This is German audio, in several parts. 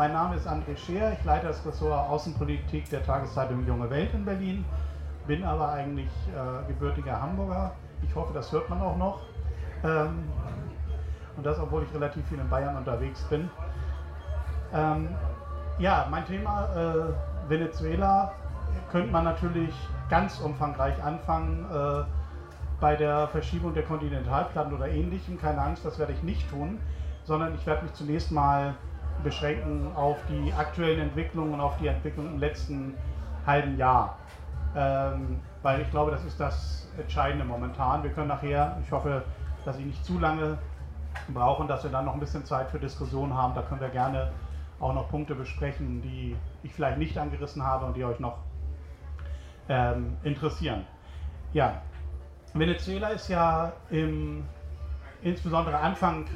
Mein Name ist André Scheer, ich leite das Ressort Außenpolitik der Tageszeitung Junge Welt in Berlin, bin aber eigentlich äh, gebürtiger Hamburger. Ich hoffe, das hört man auch noch. Ähm, und das, obwohl ich relativ viel in Bayern unterwegs bin. Ähm, ja, mein Thema äh, Venezuela könnte man natürlich ganz umfangreich anfangen äh, bei der Verschiebung der Kontinentalplatten oder ähnlichem. Keine Angst, das werde ich nicht tun, sondern ich werde mich zunächst mal beschränken auf die aktuellen Entwicklungen und auf die Entwicklung im letzten halben Jahr. Ähm, weil ich glaube, das ist das Entscheidende momentan. Wir können nachher, ich hoffe, dass ich nicht zu lange brauche und dass wir dann noch ein bisschen Zeit für Diskussionen haben. Da können wir gerne auch noch Punkte besprechen, die ich vielleicht nicht angerissen habe und die euch noch ähm, interessieren. Ja, Venezuela ist ja im, insbesondere Anfang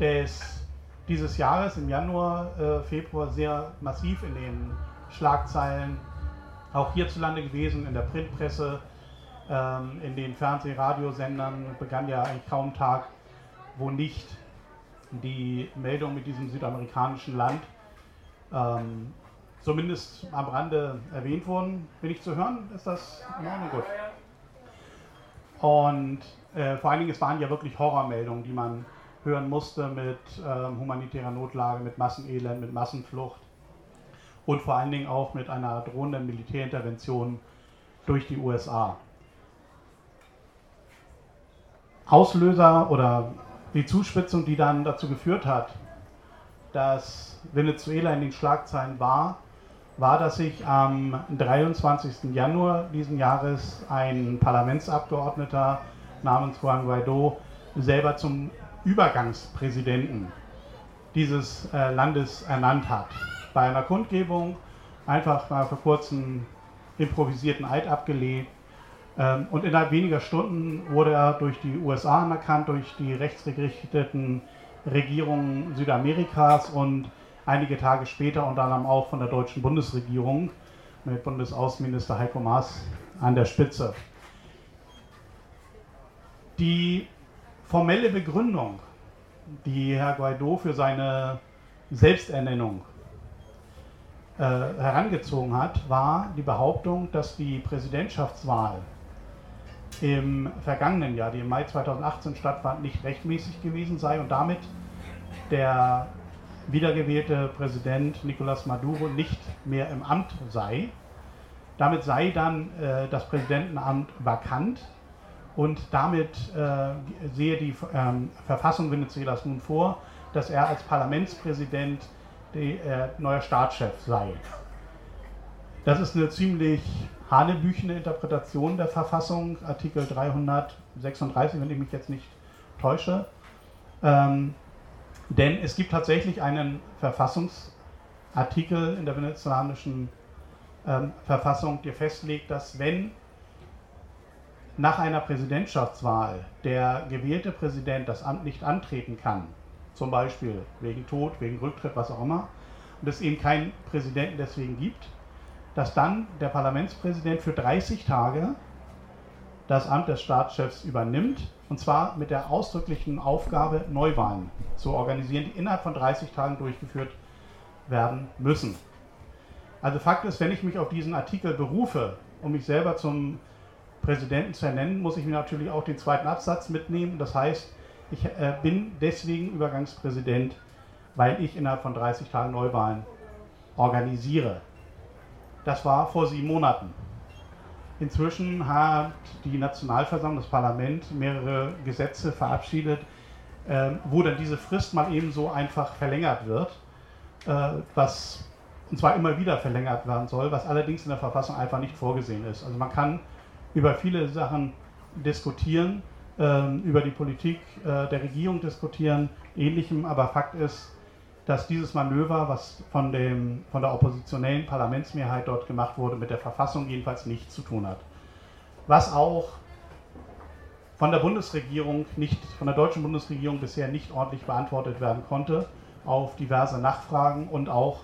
des dieses Jahres im Januar, äh, Februar sehr massiv in den Schlagzeilen, auch hierzulande gewesen, in der Printpresse, ähm, in den Fernseh-, Radiosendern begann ja eigentlich kaum Tag, wo nicht die Meldung mit diesem südamerikanischen Land ähm, zumindest am Rande erwähnt wurden. Bin ich zu hören? Ist das in Ordnung? Gut. Und äh, vor allen Dingen, es waren ja wirklich Horrormeldungen, die man hören musste mit ähm, humanitärer Notlage, mit Massenelend, mit Massenflucht und vor allen Dingen auch mit einer drohenden Militärintervention durch die USA. Auslöser oder die Zuspitzung, die dann dazu geführt hat, dass Venezuela in den Schlagzeilen war, war, dass sich am 23. Januar diesen Jahres ein Parlamentsabgeordneter namens Juan Guaido selber zum Übergangspräsidenten dieses äh, Landes ernannt hat. Bei einer Kundgebung einfach mal vor kurzem improvisierten Eid abgelegt ähm, und innerhalb weniger Stunden wurde er durch die USA anerkannt, durch die rechtsgerichteten Regierungen Südamerikas und einige Tage später unter anderem auch von der deutschen Bundesregierung mit Bundesaußenminister Heiko Maas an der Spitze. Die formelle Begründung, die Herr Guaido für seine Selbsternennung äh, herangezogen hat, war die Behauptung, dass die Präsidentschaftswahl im vergangenen Jahr, die im Mai 2018 stattfand, nicht rechtmäßig gewesen sei und damit der wiedergewählte Präsident Nicolás Maduro nicht mehr im Amt sei. Damit sei dann äh, das Präsidentenamt vakant und damit äh, sehe die ähm, Verfassung Venezuelas nun vor, dass er als Parlamentspräsident die, äh, neuer Staatschef sei. Das ist eine ziemlich hanebüchene Interpretation der Verfassung, Artikel 336, wenn ich mich jetzt nicht täusche. Ähm, denn es gibt tatsächlich einen Verfassungsartikel in der venezolanischen ähm, Verfassung, der festlegt, dass wenn nach einer Präsidentschaftswahl der gewählte Präsident das Amt nicht antreten kann, zum Beispiel wegen Tod, wegen Rücktritt, was auch immer, und es eben keinen Präsidenten deswegen gibt, dass dann der Parlamentspräsident für 30 Tage das Amt des Staatschefs übernimmt, und zwar mit der ausdrücklichen Aufgabe, Neuwahlen zu organisieren, die innerhalb von 30 Tagen durchgeführt werden müssen. Also Fakt ist, wenn ich mich auf diesen Artikel berufe, um mich selber zum Präsidenten zu ernennen, muss ich mir natürlich auch den zweiten Absatz mitnehmen. Das heißt, ich äh, bin deswegen Übergangspräsident, weil ich innerhalb von 30 Tagen Neuwahlen organisiere. Das war vor sieben Monaten. Inzwischen hat die Nationalversammlung, das Parlament, mehrere Gesetze verabschiedet, äh, wo dann diese Frist mal eben so einfach verlängert wird, äh, was und zwar immer wieder verlängert werden soll, was allerdings in der Verfassung einfach nicht vorgesehen ist. Also man kann über viele Sachen diskutieren, ähm, über die Politik äh, der Regierung diskutieren, ähnlichem, aber Fakt ist, dass dieses Manöver, was von, dem, von der oppositionellen Parlamentsmehrheit dort gemacht wurde, mit der Verfassung jedenfalls nichts zu tun hat. Was auch von der Bundesregierung nicht, von der deutschen Bundesregierung bisher nicht ordentlich beantwortet werden konnte, auf diverse Nachfragen und auch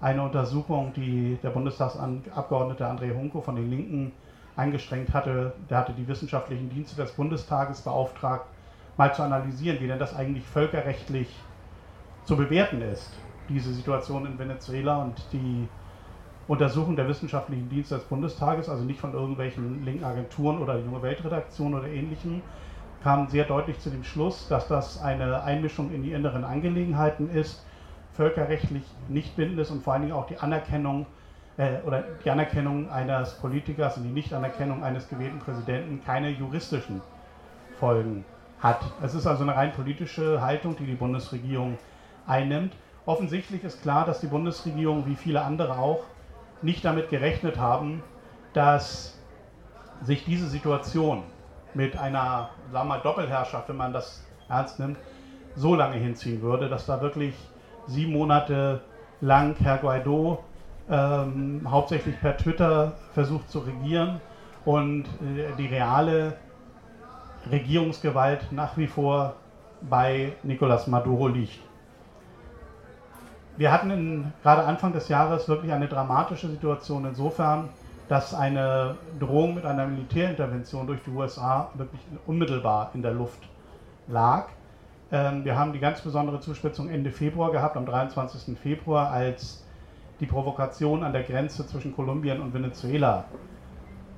eine Untersuchung, die der Bundestagsabgeordnete André Hunko von den Linken eingestrengt hatte, der hatte die wissenschaftlichen Dienste des Bundestages beauftragt, mal zu analysieren, wie denn das eigentlich völkerrechtlich zu bewerten ist. diese Situation in Venezuela und die Untersuchung der wissenschaftlichen Dienste des Bundestages, also nicht von irgendwelchen linken Agenturen oder Junge Weltredaktion oder ähnlichem, kam sehr deutlich zu dem Schluss, dass das eine Einmischung in die inneren Angelegenheiten ist, völkerrechtlich nicht bindend ist und vor allen Dingen auch die Anerkennung äh, oder die Anerkennung eines Politikers und die Nichtanerkennung eines gewählten Präsidenten keine juristischen Folgen hat. Es ist also eine rein politische Haltung, die die Bundesregierung einnimmt. Offensichtlich ist klar, dass die Bundesregierung, wie viele andere auch, nicht damit gerechnet haben, dass sich diese Situation mit einer sagen wir mal, Doppelherrschaft, wenn man das ernst nimmt, so lange hinziehen würde, dass da wirklich sieben Monate lang Herr Guaido ähm, hauptsächlich per Twitter versucht zu regieren und äh, die reale Regierungsgewalt nach wie vor bei Nicolás Maduro liegt. Wir hatten in, gerade Anfang des Jahres wirklich eine dramatische Situation insofern, dass eine Drohung mit einer Militärintervention durch die USA wirklich unmittelbar in der Luft lag. Ähm, wir haben die ganz besondere Zuspitzung Ende Februar gehabt, am 23. Februar, als die Provokation an der Grenze zwischen Kolumbien und Venezuela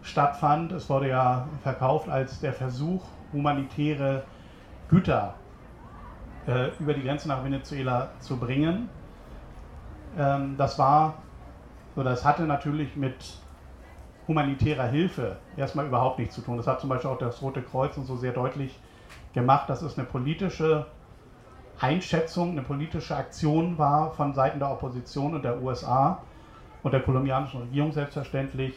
stattfand. Es wurde ja verkauft als der Versuch, humanitäre Güter äh, über die Grenze nach Venezuela zu bringen. Ähm, das war, oder es hatte natürlich mit humanitärer Hilfe erstmal überhaupt nichts zu tun. Das hat zum Beispiel auch das Rote Kreuz und so sehr deutlich gemacht, dass es eine politische Einschätzung, eine politische Aktion war von Seiten der Opposition und der USA und der kolumbianischen Regierung selbstverständlich,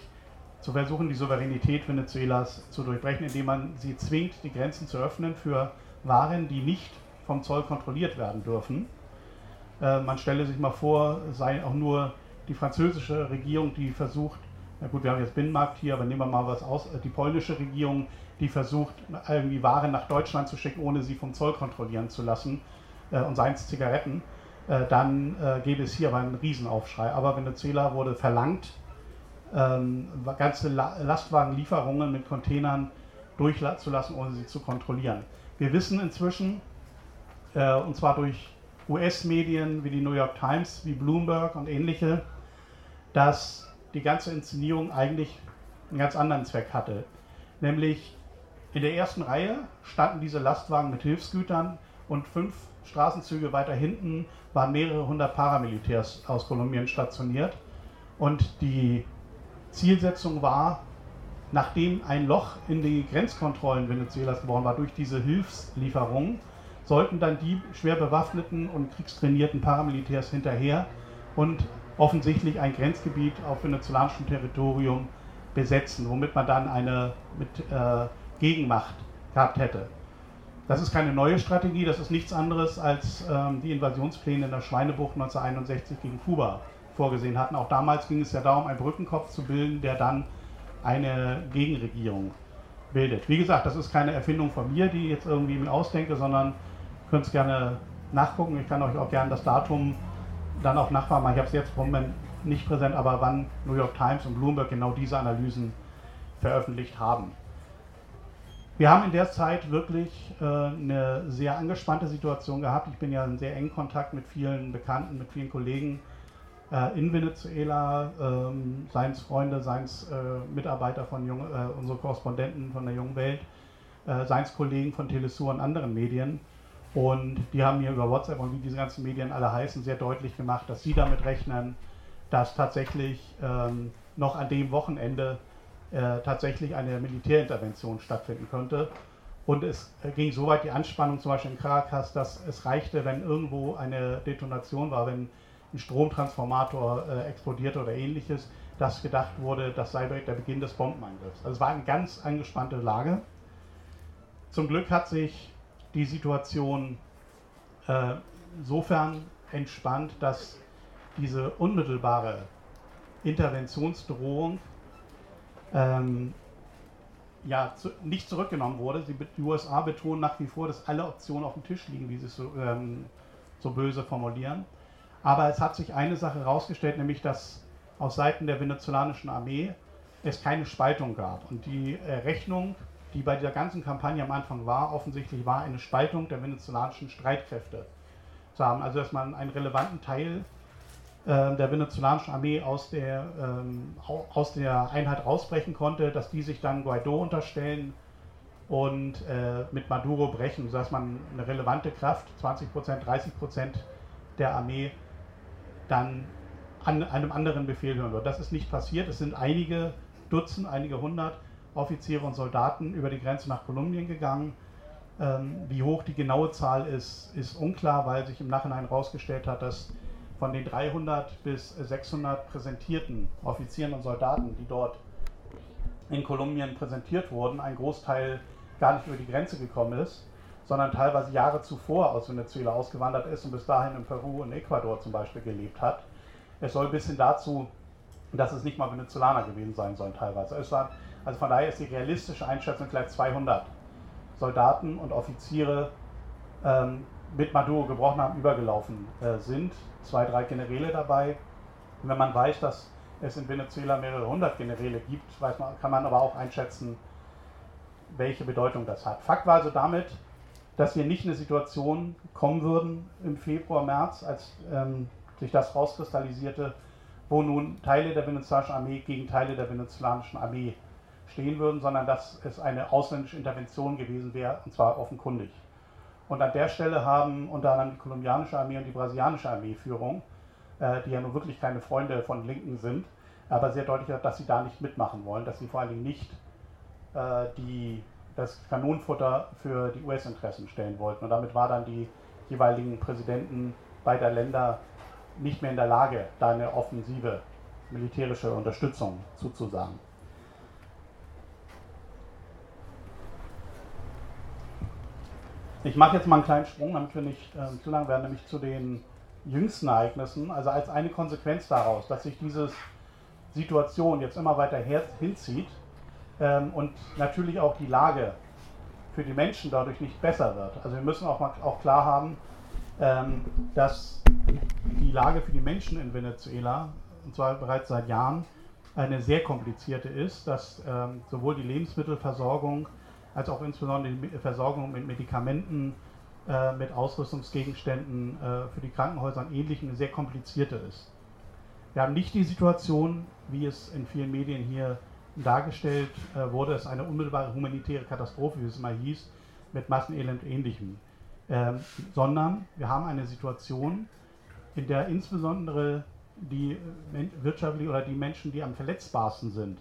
zu versuchen, die Souveränität Venezuelas zu durchbrechen, indem man sie zwingt, die Grenzen zu öffnen für Waren, die nicht vom Zoll kontrolliert werden dürfen. Äh, man stelle sich mal vor, sei auch nur die französische Regierung, die versucht, na gut, wir haben jetzt Binnenmarkt hier, aber nehmen wir mal was aus, äh, die polnische Regierung, die versucht, irgendwie Waren nach Deutschland zu schicken, ohne sie vom Zoll kontrollieren zu lassen, äh, und seien es Zigaretten, äh, dann äh, gäbe es hier aber einen Riesenaufschrei. Aber Venezuela wurde verlangt, ähm, ganze La Lastwagenlieferungen mit Containern durchzulassen, ohne sie zu kontrollieren. Wir wissen inzwischen, äh, und zwar durch US-Medien wie die New York Times, wie Bloomberg und ähnliche, dass die ganze Inszenierung eigentlich einen ganz anderen Zweck hatte. Nämlich in der ersten Reihe standen diese Lastwagen mit Hilfsgütern und fünf Straßenzüge weiter hinten waren mehrere hundert Paramilitärs aus Kolumbien stationiert. Und die Zielsetzung war, nachdem ein Loch in die Grenzkontrollen Venezuelas geworden war durch diese Hilfslieferungen, sollten dann die schwer bewaffneten und kriegstrainierten Paramilitärs hinterher und offensichtlich ein Grenzgebiet auf venezuelanischem Territorium besetzen, womit man dann eine mit, äh, Gegenmacht gehabt hätte. Das ist keine neue Strategie, das ist nichts anderes als ähm, die Invasionspläne in der Schweinebucht 1961 gegen Kuba vorgesehen hatten. Auch damals ging es ja darum, einen Brückenkopf zu bilden, der dann eine Gegenregierung bildet. Wie gesagt, das ist keine Erfindung von mir, die ich jetzt irgendwie mir ausdenke, sondern könnt es gerne nachgucken. Ich kann euch auch gerne das Datum dann auch nachfragen. Ich habe es jetzt im Moment nicht präsent, aber wann New York Times und Bloomberg genau diese Analysen veröffentlicht haben. Wir haben in der Zeit wirklich äh, eine sehr angespannte Situation gehabt. Ich bin ja in sehr engen Kontakt mit vielen Bekannten, mit vielen Kollegen äh, in Venezuela, ähm, seien es Freunde, seien es äh, Mitarbeiter von Jung, äh, unsere Korrespondenten von der Jungen Welt, äh, seien es Kollegen von Telesur und anderen Medien. Und die haben mir über WhatsApp und wie diese ganzen Medien alle heißen, sehr deutlich gemacht, dass sie damit rechnen, dass tatsächlich ähm, noch an dem Wochenende äh, tatsächlich eine Militärintervention stattfinden könnte. Und es ging so weit die Anspannung zum Beispiel in Caracas, dass es reichte, wenn irgendwo eine Detonation war, wenn ein Stromtransformator äh, explodierte oder ähnliches, dass gedacht wurde, das sei der Beginn des Bombenangriffs. Also es war eine ganz angespannte Lage. Zum Glück hat sich die Situation äh, insofern entspannt, dass diese unmittelbare Interventionsdrohung ähm, ja, zu, nicht zurückgenommen wurde. Die USA betonen nach wie vor, dass alle Optionen auf dem Tisch liegen, wie sie es so, ähm, so böse formulieren. Aber es hat sich eine Sache herausgestellt, nämlich dass aus Seiten der venezolanischen Armee es keine Spaltung gab. Und die äh, Rechnung, die bei dieser ganzen Kampagne am Anfang war, offensichtlich war eine Spaltung der venezolanischen Streitkräfte. zu haben. Also dass man einen relevanten Teil der venezolanischen Armee aus der, ähm, aus der Einheit rausbrechen konnte, dass die sich dann Guaido unterstellen und äh, mit Maduro brechen, sodass man eine relevante Kraft, 20 Prozent, 30 Prozent der Armee, dann an einem anderen Befehl hören wird. Das ist nicht passiert. Es sind einige Dutzend, einige hundert Offiziere und Soldaten über die Grenze nach Kolumbien gegangen. Ähm, wie hoch die genaue Zahl ist, ist unklar, weil sich im Nachhinein herausgestellt hat, dass von den 300 bis 600 präsentierten Offizieren und Soldaten, die dort in Kolumbien präsentiert wurden, ein Großteil gar nicht über die Grenze gekommen ist, sondern teilweise Jahre zuvor aus Venezuela ausgewandert ist und bis dahin in Peru und Ecuador zum Beispiel gelebt hat. Es soll bis hin dazu, dass es nicht mal Venezolaner gewesen sein sollen teilweise. Es war, also von daher ist die realistische Einschätzung vielleicht 200 Soldaten und Offiziere ähm, mit Maduro gebrochen haben, übergelaufen äh, sind. Zwei, drei Generäle dabei. Und wenn man weiß, dass es in Venezuela mehrere hundert Generäle gibt, weiß man, kann man aber auch einschätzen, welche Bedeutung das hat. Fakt war also damit, dass wir nicht in eine Situation kommen würden im Februar, März, als ähm, sich das rauskristallisierte, wo nun Teile der venezolanischen Armee gegen Teile der venezolanischen Armee stehen würden, sondern dass es eine ausländische Intervention gewesen wäre, und zwar offenkundig. Und an der Stelle haben unter anderem die kolumbianische Armee und die brasilianische Armeeführung, äh, die ja nun wirklich keine Freunde von Linken sind, aber sehr deutlich dass sie da nicht mitmachen wollen, dass sie vor allen Dingen nicht äh, die, das Kanonenfutter für die US-Interessen stellen wollten. Und damit war dann die jeweiligen Präsidenten beider Länder nicht mehr in der Lage, da eine offensive militärische Unterstützung zuzusagen. Ich mache jetzt mal einen kleinen Sprung, damit wir nicht äh, zu lang werden, nämlich zu den jüngsten Ereignissen. Also als eine Konsequenz daraus, dass sich diese Situation jetzt immer weiter hinzieht ähm, und natürlich auch die Lage für die Menschen dadurch nicht besser wird. Also wir müssen auch, mal, auch klar haben, ähm, dass die Lage für die Menschen in Venezuela, und zwar bereits seit Jahren, eine sehr komplizierte ist, dass ähm, sowohl die Lebensmittelversorgung als auch insbesondere die Versorgung mit Medikamenten, äh, mit Ausrüstungsgegenständen äh, für die Krankenhäuser und Ähnlichem eine sehr komplizierte ist. Wir haben nicht die Situation, wie es in vielen Medien hier dargestellt äh, wurde, es eine unmittelbare humanitäre Katastrophe, wie es immer hieß, mit Massenelend und Ähnlichem, ähm, sondern wir haben eine Situation, in der insbesondere die wirtschaftlich oder die Menschen, die am verletzbarsten sind,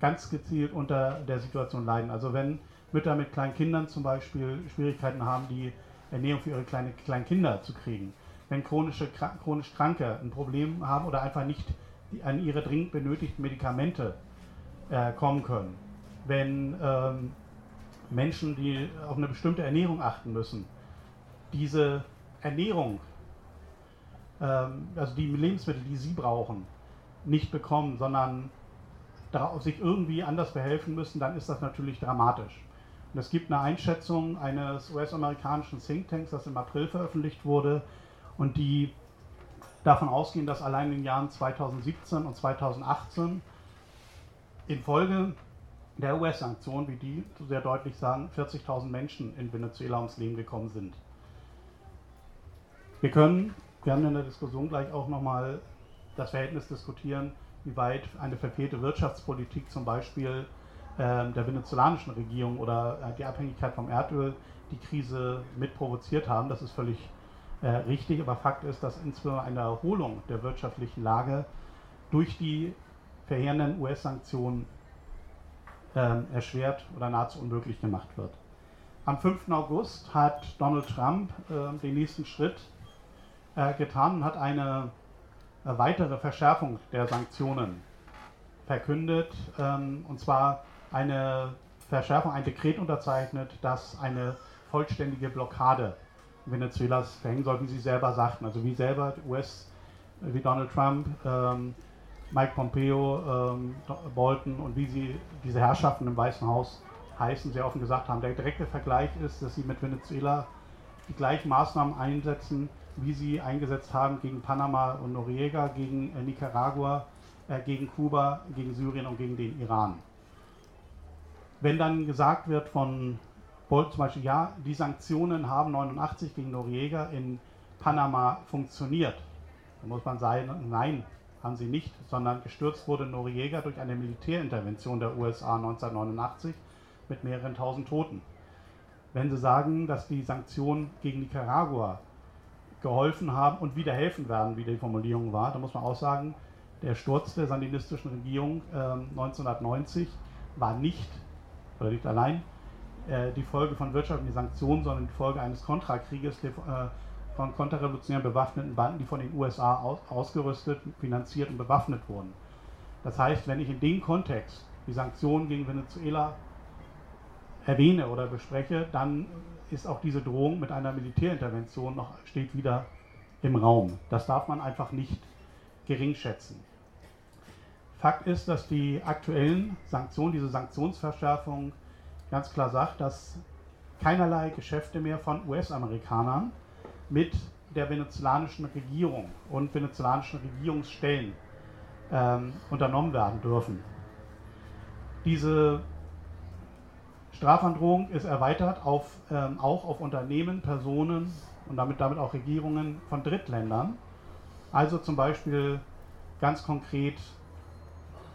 ganz gezielt unter der Situation leiden. Also wenn Mütter mit kleinen Kindern zum Beispiel Schwierigkeiten haben, die Ernährung für ihre kleine, kleinen Kinder zu kriegen. Wenn chronische, chronisch Kranke ein Problem haben oder einfach nicht an ihre dringend benötigten Medikamente äh, kommen können. Wenn ähm, Menschen, die auf eine bestimmte Ernährung achten müssen, diese Ernährung, ähm, also die Lebensmittel, die sie brauchen, nicht bekommen, sondern sich irgendwie anders behelfen müssen, dann ist das natürlich dramatisch. Und es gibt eine Einschätzung eines US-amerikanischen Thinktanks, das im April veröffentlicht wurde und die davon ausgehen, dass allein in den Jahren 2017 und 2018 infolge der US-Sanktionen, wie die sehr deutlich sagen, 40.000 Menschen in Venezuela ums Leben gekommen sind. Wir können, wir in der Diskussion gleich auch nochmal das Verhältnis diskutieren, wie weit eine verfehlte Wirtschaftspolitik zum Beispiel der venezolanischen Regierung oder äh, die Abhängigkeit vom Erdöl die Krise mit provoziert haben. Das ist völlig äh, richtig, aber Fakt ist, dass insbesondere eine Erholung der wirtschaftlichen Lage durch die verheerenden US-Sanktionen ähm, erschwert oder nahezu unmöglich gemacht wird. Am 5. August hat Donald Trump äh, den nächsten Schritt äh, getan und hat eine weitere Verschärfung der Sanktionen verkündet, ähm, und zwar eine Verschärfung, ein Dekret unterzeichnet, das eine vollständige Blockade Venezuelas verhängen soll, wie Sie selber sagten. Also wie selber US, wie Donald Trump, ähm, Mike Pompeo, ähm, Bolton und wie sie diese Herrschaften im Weißen Haus heißen, sehr offen gesagt haben. Der direkte Vergleich ist, dass sie mit Venezuela die gleichen Maßnahmen einsetzen, wie sie eingesetzt haben gegen Panama und Noriega, gegen äh, Nicaragua, äh, gegen Kuba, gegen Syrien und gegen den Iran. Wenn dann gesagt wird von Bolt zum Beispiel, ja, die Sanktionen haben 89 gegen Noriega in Panama funktioniert? Da muss man sagen, nein, haben sie nicht, sondern gestürzt wurde Noriega durch eine Militärintervention der USA 1989 mit mehreren tausend Toten. Wenn Sie sagen, dass die Sanktionen gegen Nicaragua geholfen haben und wieder helfen werden, wie die Formulierung war, dann muss man auch sagen, der Sturz der sandinistischen Regierung äh, 1990 war nicht, oder nicht allein, äh, die Folge von wirtschaftlichen Sanktionen, sondern die Folge eines Kontrakrieges äh, von konterrevolutionären bewaffneten Banden, die von den USA aus, ausgerüstet, finanziert und bewaffnet wurden. Das heißt, wenn ich in dem Kontext die Sanktionen gegen Venezuela erwähne oder bespreche, dann ist auch diese Drohung mit einer Militärintervention noch steht wieder im Raum. Das darf man einfach nicht geringschätzen. Fakt ist, dass die aktuellen Sanktionen, diese Sanktionsverschärfung ganz klar sagt, dass keinerlei Geschäfte mehr von US-Amerikanern mit der venezolanischen Regierung und venezolanischen Regierungsstellen ähm, unternommen werden dürfen. Diese Strafandrohung ist erweitert auf, ähm, auch auf Unternehmen, Personen und damit, damit auch Regierungen von Drittländern. Also zum Beispiel ganz konkret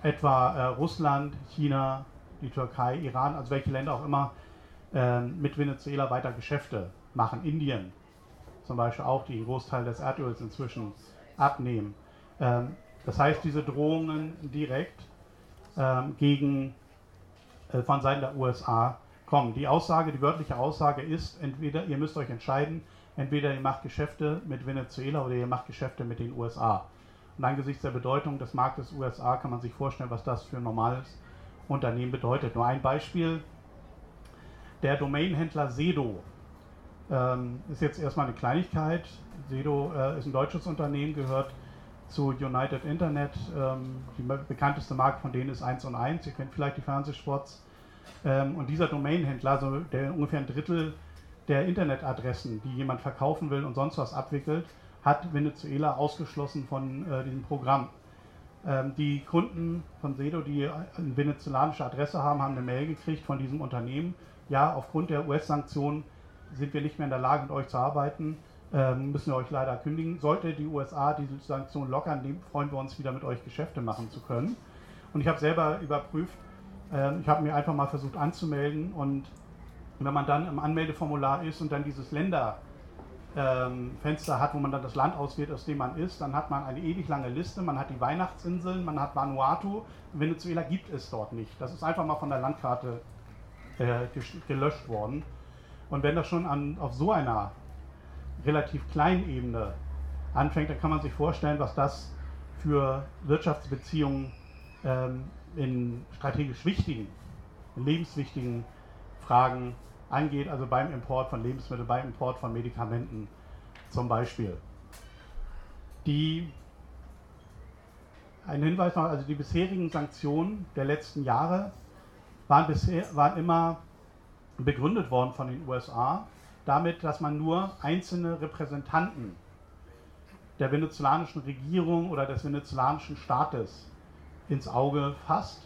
etwa äh, Russland, China, die Türkei, Iran, also welche Länder auch immer äh, mit Venezuela weiter Geschäfte machen. Indien zum Beispiel auch, die einen Großteil des Erdöls inzwischen abnehmen. Ähm, das heißt, diese Drohungen direkt ähm, gegen äh, von Seiten der USA kommen. Die Aussage, die wörtliche Aussage ist, entweder ihr müsst euch entscheiden, entweder ihr macht Geschäfte mit Venezuela oder ihr macht Geschäfte mit den USA. Und angesichts der Bedeutung des Marktes USA kann man sich vorstellen, was das für ein normales Unternehmen bedeutet. Nur ein Beispiel, der Domainhändler Sedo ähm, ist jetzt erstmal eine Kleinigkeit. Sedo äh, ist ein deutsches Unternehmen, gehört zu United Internet. Ähm, die bekannteste Marke von denen ist 1 und 1. Ihr kennt vielleicht die Fernsehsports. Ähm, und dieser Domainhändler, also der ungefähr ein Drittel der Internetadressen, die jemand verkaufen will und sonst was abwickelt, hat Venezuela ausgeschlossen von äh, diesem Programm. Ähm, die Kunden von Sedo, die eine venezolanische Adresse haben, haben eine Mail gekriegt von diesem Unternehmen. Ja, aufgrund der US-Sanktionen sind wir nicht mehr in der Lage, mit euch zu arbeiten ähm, müssen wir euch leider kündigen. Sollte die USA diese Sanktionen lockern, freuen wir uns wieder mit euch Geschäfte machen zu können. Und ich habe selber überprüft, äh, ich habe mir einfach mal versucht anzumelden und wenn man dann im Anmeldeformular ist und dann dieses Länderfenster ähm, hat, wo man dann das Land auswählt, aus dem man ist, dann hat man eine ewig lange Liste. Man hat die Weihnachtsinseln, man hat Vanuatu. Venezuela gibt es dort nicht. Das ist einfach mal von der Landkarte äh, gelöscht worden. Und wenn das schon an, auf so einer relativ kleinen Ebene anfängt, dann kann man sich vorstellen, was das für Wirtschaftsbeziehungen ähm, in strategisch wichtigen, in lebenswichtigen Fragen angeht, also beim Import von Lebensmitteln, beim Import von Medikamenten zum Beispiel. Die, ein Hinweis noch, also die bisherigen Sanktionen der letzten Jahre waren, bisher, waren immer begründet worden von den USA damit, dass man nur einzelne Repräsentanten der venezolanischen Regierung oder des venezolanischen Staates ins Auge fasst,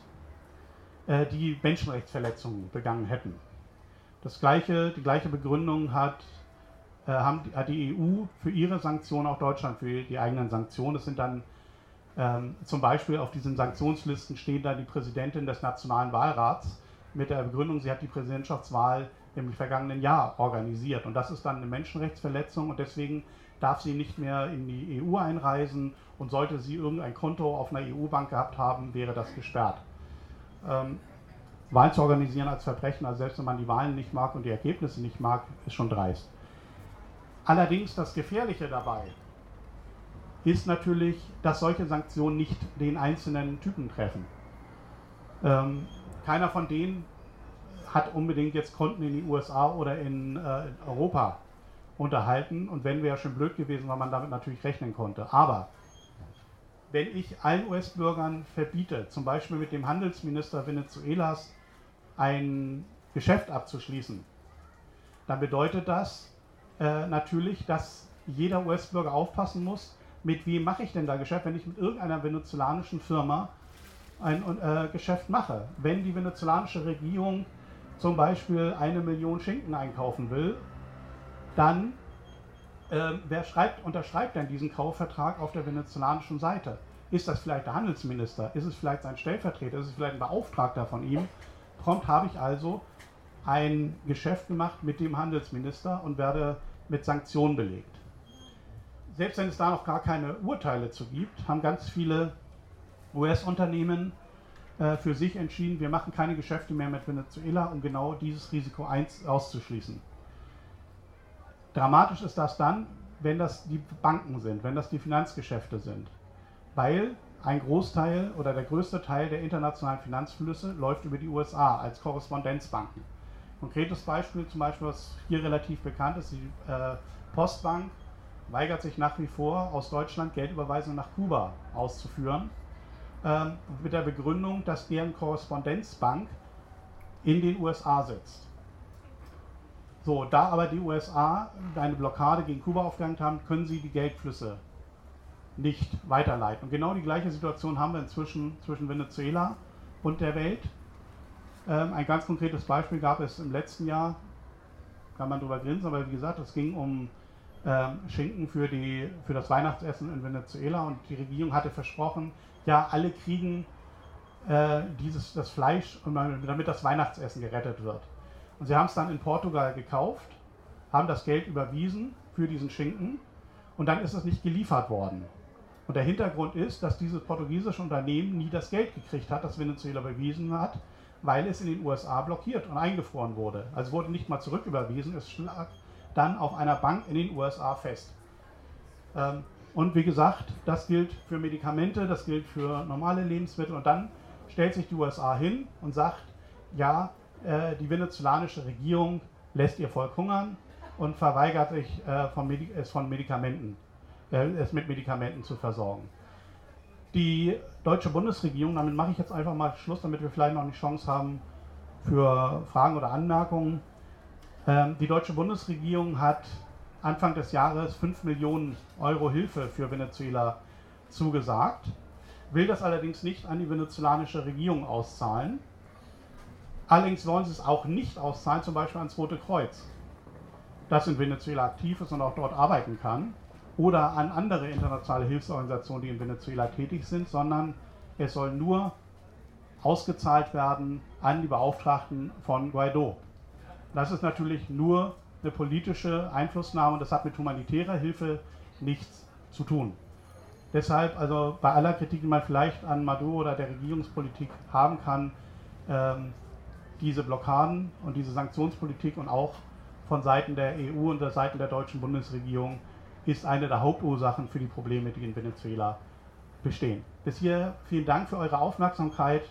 äh, die Menschenrechtsverletzungen begangen hätten. Das gleiche, die gleiche Begründung hat, äh, haben, hat die EU für ihre Sanktionen, auch Deutschland für die eigenen Sanktionen. Das sind dann ähm, zum Beispiel auf diesen Sanktionslisten stehen dann die Präsidentin des Nationalen Wahlrats mit der Begründung, sie hat die Präsidentschaftswahl im vergangenen Jahr organisiert. Und das ist dann eine Menschenrechtsverletzung und deswegen darf sie nicht mehr in die EU einreisen und sollte sie irgendein Konto auf einer EU-Bank gehabt haben, wäre das gesperrt. Ähm, Wahlen zu organisieren als Verbrechen, also selbst wenn man die Wahlen nicht mag und die Ergebnisse nicht mag, ist schon dreist. Allerdings das Gefährliche dabei ist natürlich, dass solche Sanktionen nicht den einzelnen Typen treffen. Ähm, keiner von denen hat unbedingt jetzt Konten in den USA oder in, äh, in Europa unterhalten. Und wenn wäre schon blöd gewesen, weil man damit natürlich rechnen konnte. Aber wenn ich allen US-Bürgern verbiete, zum Beispiel mit dem Handelsminister Venezuelas ein Geschäft abzuschließen, dann bedeutet das äh, natürlich, dass jeder US-Bürger aufpassen muss, mit wem mache ich denn da Geschäft, wenn ich mit irgendeiner venezolanischen Firma ein äh, Geschäft mache. Wenn die venezolanische Regierung zum Beispiel eine Million Schinken einkaufen will, dann ähm, wer schreibt, unterschreibt denn diesen Kaufvertrag auf der venezolanischen Seite? Ist das vielleicht der Handelsminister? Ist es vielleicht sein Stellvertreter? Ist es vielleicht ein Beauftragter von ihm? Prompt habe ich also ein Geschäft gemacht mit dem Handelsminister und werde mit Sanktionen belegt. Selbst wenn es da noch gar keine Urteile zu gibt, haben ganz viele US-Unternehmen äh, für sich entschieden, wir machen keine Geschäfte mehr mit Venezuela, um genau dieses Risiko auszuschließen. Dramatisch ist das dann, wenn das die Banken sind, wenn das die Finanzgeschäfte sind, weil ein Großteil oder der größte Teil der internationalen Finanzflüsse läuft über die USA als Korrespondenzbanken. Konkretes Beispiel, zum Beispiel, was hier relativ bekannt ist, die äh, Postbank weigert sich nach wie vor, aus Deutschland Geldüberweisungen nach Kuba auszuführen, ähm, mit der Begründung, dass deren Korrespondenzbank in den USA sitzt. So, da aber die USA eine Blockade gegen Kuba aufgehängt haben, können sie die Geldflüsse nicht weiterleiten. Und genau die gleiche Situation haben wir inzwischen zwischen Venezuela und der Welt. Ähm, ein ganz konkretes Beispiel gab es im letzten Jahr, kann man drüber grinsen, aber wie gesagt, es ging um ähm, Schinken für, die, für das Weihnachtsessen in Venezuela und die Regierung hatte versprochen, ja, alle kriegen äh, dieses, das Fleisch, damit das Weihnachtsessen gerettet wird. Und sie haben es dann in Portugal gekauft, haben das Geld überwiesen für diesen Schinken und dann ist es nicht geliefert worden. Und der Hintergrund ist, dass dieses portugiesische Unternehmen nie das Geld gekriegt hat, das Venezuela bewiesen hat, weil es in den USA blockiert und eingefroren wurde. Also wurde nicht mal zurücküberwiesen, es lag dann auf einer Bank in den USA fest. Ähm, und wie gesagt, das gilt für Medikamente, das gilt für normale Lebensmittel. Und dann stellt sich die USA hin und sagt, ja, äh, die venezolanische Regierung lässt ihr Volk hungern und verweigert sich äh, von Medi es von Medikamenten, äh, es mit Medikamenten zu versorgen. Die deutsche Bundesregierung, damit mache ich jetzt einfach mal Schluss, damit wir vielleicht noch eine Chance haben für Fragen oder Anmerkungen. Ähm, die deutsche Bundesregierung hat Anfang des Jahres 5 Millionen Euro Hilfe für Venezuela zugesagt, will das allerdings nicht an die venezolanische Regierung auszahlen. Allerdings wollen sie es auch nicht auszahlen, zum Beispiel ans Rote Kreuz, das in Venezuela aktiv ist und auch dort arbeiten kann, oder an andere internationale Hilfsorganisationen, die in Venezuela tätig sind, sondern es soll nur ausgezahlt werden an die Beauftragten von Guaido. Das ist natürlich nur eine politische Einflussnahme und das hat mit humanitärer Hilfe nichts zu tun. Deshalb, also bei aller Kritik, die man vielleicht an Maduro oder der Regierungspolitik haben kann, ähm, diese Blockaden und diese Sanktionspolitik und auch von Seiten der EU und der Seiten der deutschen Bundesregierung ist eine der Hauptursachen für die Probleme, die in Venezuela bestehen. Bis hier vielen Dank für eure Aufmerksamkeit.